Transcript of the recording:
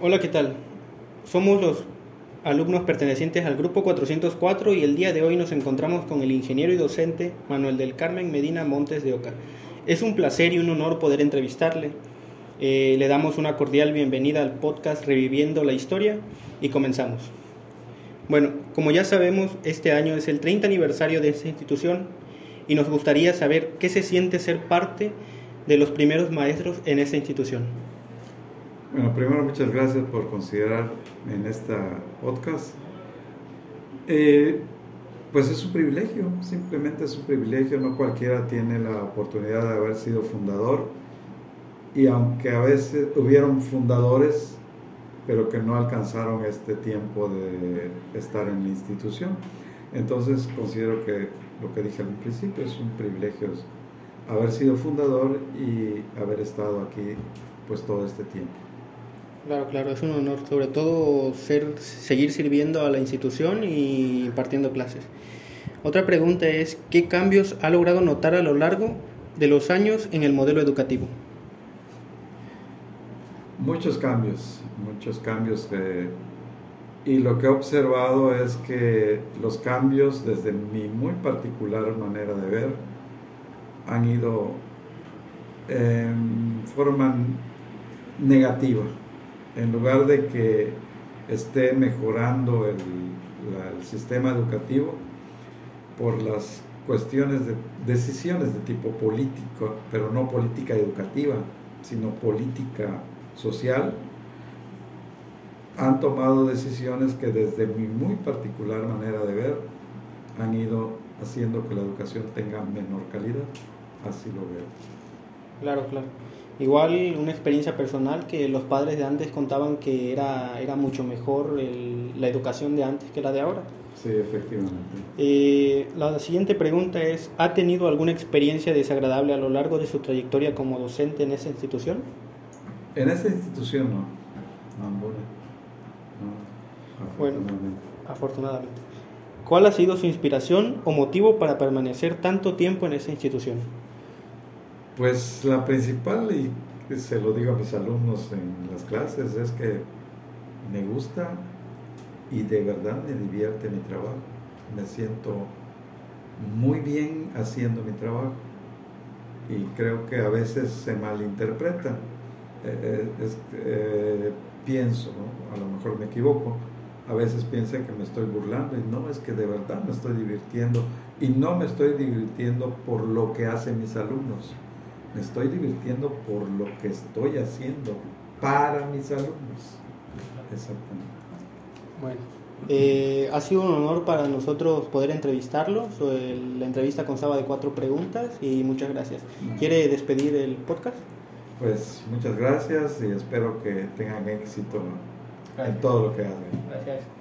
Hola, ¿qué tal? Somos los alumnos pertenecientes al grupo 404 y el día de hoy nos encontramos con el ingeniero y docente Manuel del Carmen Medina Montes de Oca. Es un placer y un honor poder entrevistarle. Eh, le damos una cordial bienvenida al podcast Reviviendo la Historia y comenzamos. Bueno, como ya sabemos, este año es el 30 aniversario de esta institución y nos gustaría saber qué se siente ser parte de los primeros maestros en esta institución. Bueno, primero muchas gracias por considerar en esta podcast. Eh, pues es un privilegio, simplemente es un privilegio, no cualquiera tiene la oportunidad de haber sido fundador y aunque a veces hubieron fundadores, pero que no alcanzaron este tiempo de estar en la institución. Entonces considero que lo que dije al principio es un privilegio haber sido fundador y haber estado aquí pues todo este tiempo. Claro, claro, es un honor, sobre todo ser, seguir sirviendo a la institución y impartiendo clases. Otra pregunta es, ¿qué cambios ha logrado notar a lo largo de los años en el modelo educativo? Muchos cambios, muchos cambios. y lo que he observado es que los cambios, desde mi muy particular manera de ver, han ido en forma negativa en lugar de que esté mejorando el, sistema educativo por las cuestiones de decisiones de tipo político, pero no política educativa, sino política social, han tomado decisiones que desde mi muy particular manera de ver han ido haciendo que la educación tenga menor calidad. Así lo veo. Claro, claro. Igual una experiencia personal que los padres de antes contaban que era, era mucho mejor la educación de antes que la de ahora. Sí, efectivamente. Eh, la siguiente pregunta es, ¿ha tenido alguna experiencia desagradable a lo largo de su trayectoria como docente en esa institución? En esa institución no. No, Bueno, afortunadamente. ¿Cuál ha sido su inspiración o motivo para permanecer tanto tiempo en esa institución? Pues la principal, y se lo digo a mis alumnos en las clases, es que me gusta y de verdad me divierte mi trabajo. Me siento muy bien haciendo mi trabajo y creo que a veces se malinterpreta. Eh, eh, eh, pienso, a lo mejor me equivoco, a veces piensan que me estoy burlando y no, es que de verdad me estoy divirtiendo y no me estoy divirtiendo por lo que hacen mis alumnos me estoy divirtiendo por lo que estoy haciendo para mis alumnos. Exactamente. Bueno, eh, ha sido un honor para nosotros poder entrevistarlos. La entrevista constaba de cuatro preguntas y muchas gracias. ¿Quiere despedir el podcast? Pues muchas gracias y espero que tengan éxito en todo lo que hacen. Gracias.